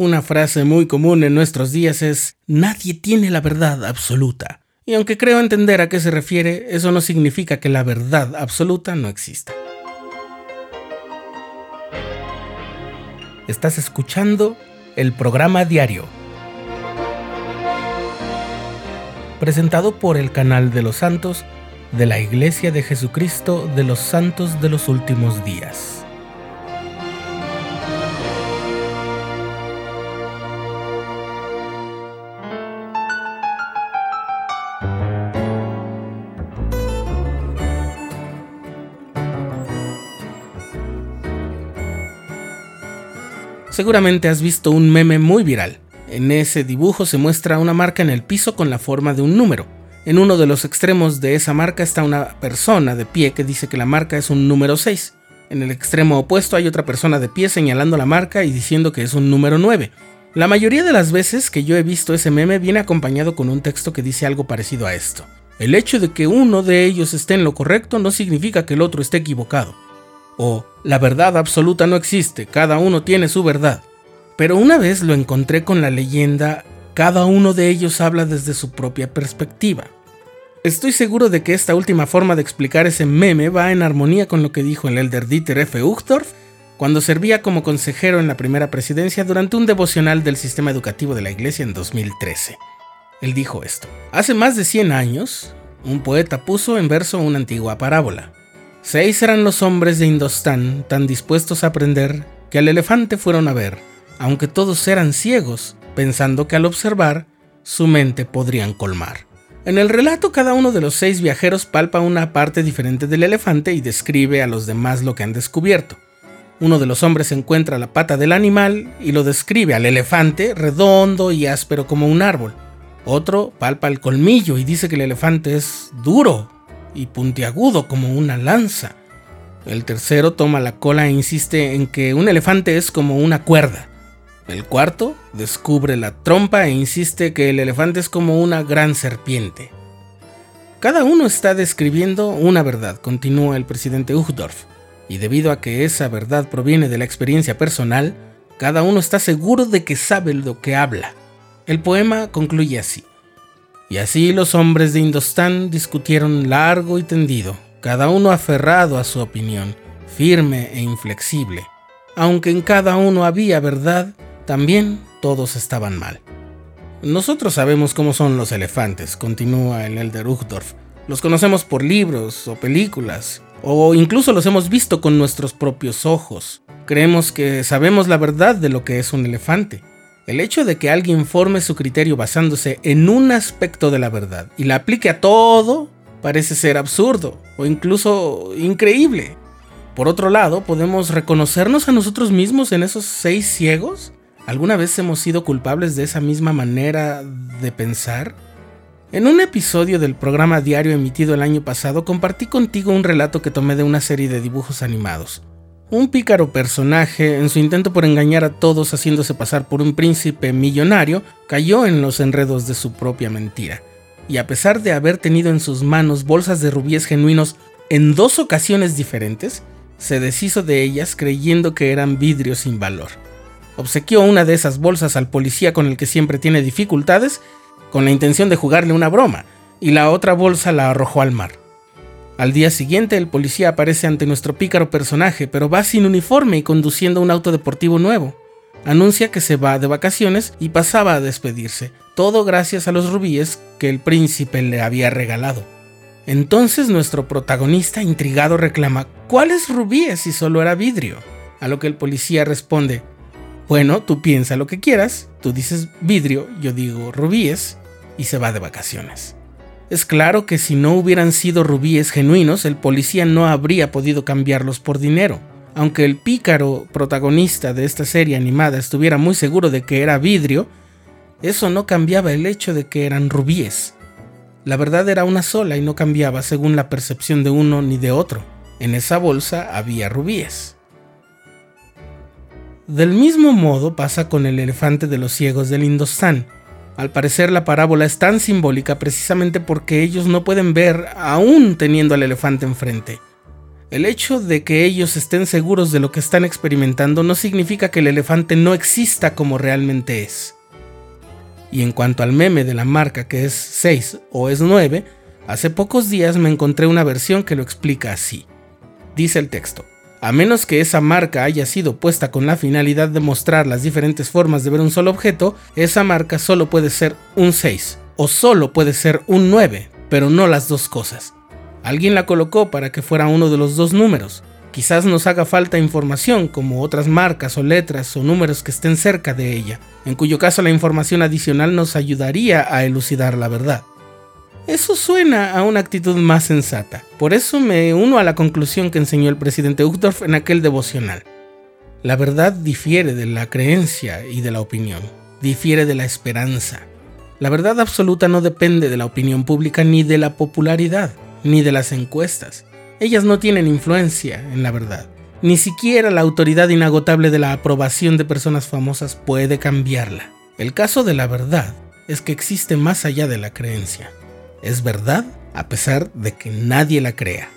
Una frase muy común en nuestros días es nadie tiene la verdad absoluta. Y aunque creo entender a qué se refiere, eso no significa que la verdad absoluta no exista. Estás escuchando el programa diario, presentado por el canal de los santos de la Iglesia de Jesucristo de los Santos de los Últimos Días. Seguramente has visto un meme muy viral. En ese dibujo se muestra una marca en el piso con la forma de un número. En uno de los extremos de esa marca está una persona de pie que dice que la marca es un número 6. En el extremo opuesto hay otra persona de pie señalando la marca y diciendo que es un número 9. La mayoría de las veces que yo he visto ese meme viene acompañado con un texto que dice algo parecido a esto. El hecho de que uno de ellos esté en lo correcto no significa que el otro esté equivocado o la verdad absoluta no existe, cada uno tiene su verdad. Pero una vez lo encontré con la leyenda, cada uno de ellos habla desde su propia perspectiva. Estoy seguro de que esta última forma de explicar ese meme va en armonía con lo que dijo el elder Dieter F. Uchtdorf cuando servía como consejero en la primera presidencia durante un devocional del sistema educativo de la iglesia en 2013. Él dijo esto. Hace más de 100 años, un poeta puso en verso una antigua parábola. Seis eran los hombres de Indostán tan dispuestos a aprender que al elefante fueron a ver, aunque todos eran ciegos, pensando que al observar su mente podrían colmar. En el relato cada uno de los seis viajeros palpa una parte diferente del elefante y describe a los demás lo que han descubierto. Uno de los hombres encuentra la pata del animal y lo describe al elefante redondo y áspero como un árbol. Otro palpa el colmillo y dice que el elefante es duro, y puntiagudo como una lanza. El tercero toma la cola e insiste en que un elefante es como una cuerda. El cuarto descubre la trompa e insiste que el elefante es como una gran serpiente. Cada uno está describiendo una verdad, continúa el presidente Uchtdorf, y debido a que esa verdad proviene de la experiencia personal, cada uno está seguro de que sabe lo que habla. El poema concluye así. Y así los hombres de Indostán discutieron largo y tendido, cada uno aferrado a su opinión, firme e inflexible. Aunque en cada uno había verdad, también todos estaban mal. Nosotros sabemos cómo son los elefantes, continúa el Elder Uchtdorf. Los conocemos por libros o películas, o incluso los hemos visto con nuestros propios ojos. Creemos que sabemos la verdad de lo que es un elefante. El hecho de que alguien forme su criterio basándose en un aspecto de la verdad y la aplique a todo parece ser absurdo o incluso increíble. Por otro lado, ¿podemos reconocernos a nosotros mismos en esos seis ciegos? ¿Alguna vez hemos sido culpables de esa misma manera de pensar? En un episodio del programa diario emitido el año pasado compartí contigo un relato que tomé de una serie de dibujos animados. Un pícaro personaje, en su intento por engañar a todos haciéndose pasar por un príncipe millonario, cayó en los enredos de su propia mentira. Y a pesar de haber tenido en sus manos bolsas de rubíes genuinos en dos ocasiones diferentes, se deshizo de ellas creyendo que eran vidrio sin valor. Obsequió una de esas bolsas al policía con el que siempre tiene dificultades, con la intención de jugarle una broma, y la otra bolsa la arrojó al mar. Al día siguiente el policía aparece ante nuestro pícaro personaje, pero va sin uniforme y conduciendo un auto deportivo nuevo. Anuncia que se va de vacaciones y pasaba a despedirse, todo gracias a los rubíes que el príncipe le había regalado. Entonces nuestro protagonista intrigado reclama, ¿cuáles rubíes si solo era vidrio? A lo que el policía responde, bueno, tú piensa lo que quieras, tú dices vidrio, yo digo rubíes, y se va de vacaciones. Es claro que si no hubieran sido rubíes genuinos, el policía no habría podido cambiarlos por dinero. Aunque el pícaro protagonista de esta serie animada estuviera muy seguro de que era vidrio, eso no cambiaba el hecho de que eran rubíes. La verdad era una sola y no cambiaba según la percepción de uno ni de otro. En esa bolsa había rubíes. Del mismo modo pasa con el elefante de los ciegos del Indostán. Al parecer la parábola es tan simbólica precisamente porque ellos no pueden ver aún teniendo al elefante enfrente. El hecho de que ellos estén seguros de lo que están experimentando no significa que el elefante no exista como realmente es. Y en cuanto al meme de la marca que es 6 o es 9, hace pocos días me encontré una versión que lo explica así. Dice el texto, a menos que esa marca haya sido puesta con la finalidad de mostrar las diferentes formas de ver un solo objeto, esa marca solo puede ser un 6 o solo puede ser un 9, pero no las dos cosas. Alguien la colocó para que fuera uno de los dos números. Quizás nos haga falta información como otras marcas o letras o números que estén cerca de ella, en cuyo caso la información adicional nos ayudaría a elucidar la verdad. Eso suena a una actitud más sensata. Por eso me uno a la conclusión que enseñó el presidente Uchtdorf en aquel devocional. La verdad difiere de la creencia y de la opinión, difiere de la esperanza. La verdad absoluta no depende de la opinión pública ni de la popularidad ni de las encuestas. Ellas no tienen influencia en la verdad. Ni siquiera la autoridad inagotable de la aprobación de personas famosas puede cambiarla. El caso de la verdad es que existe más allá de la creencia. Es verdad a pesar de que nadie la crea.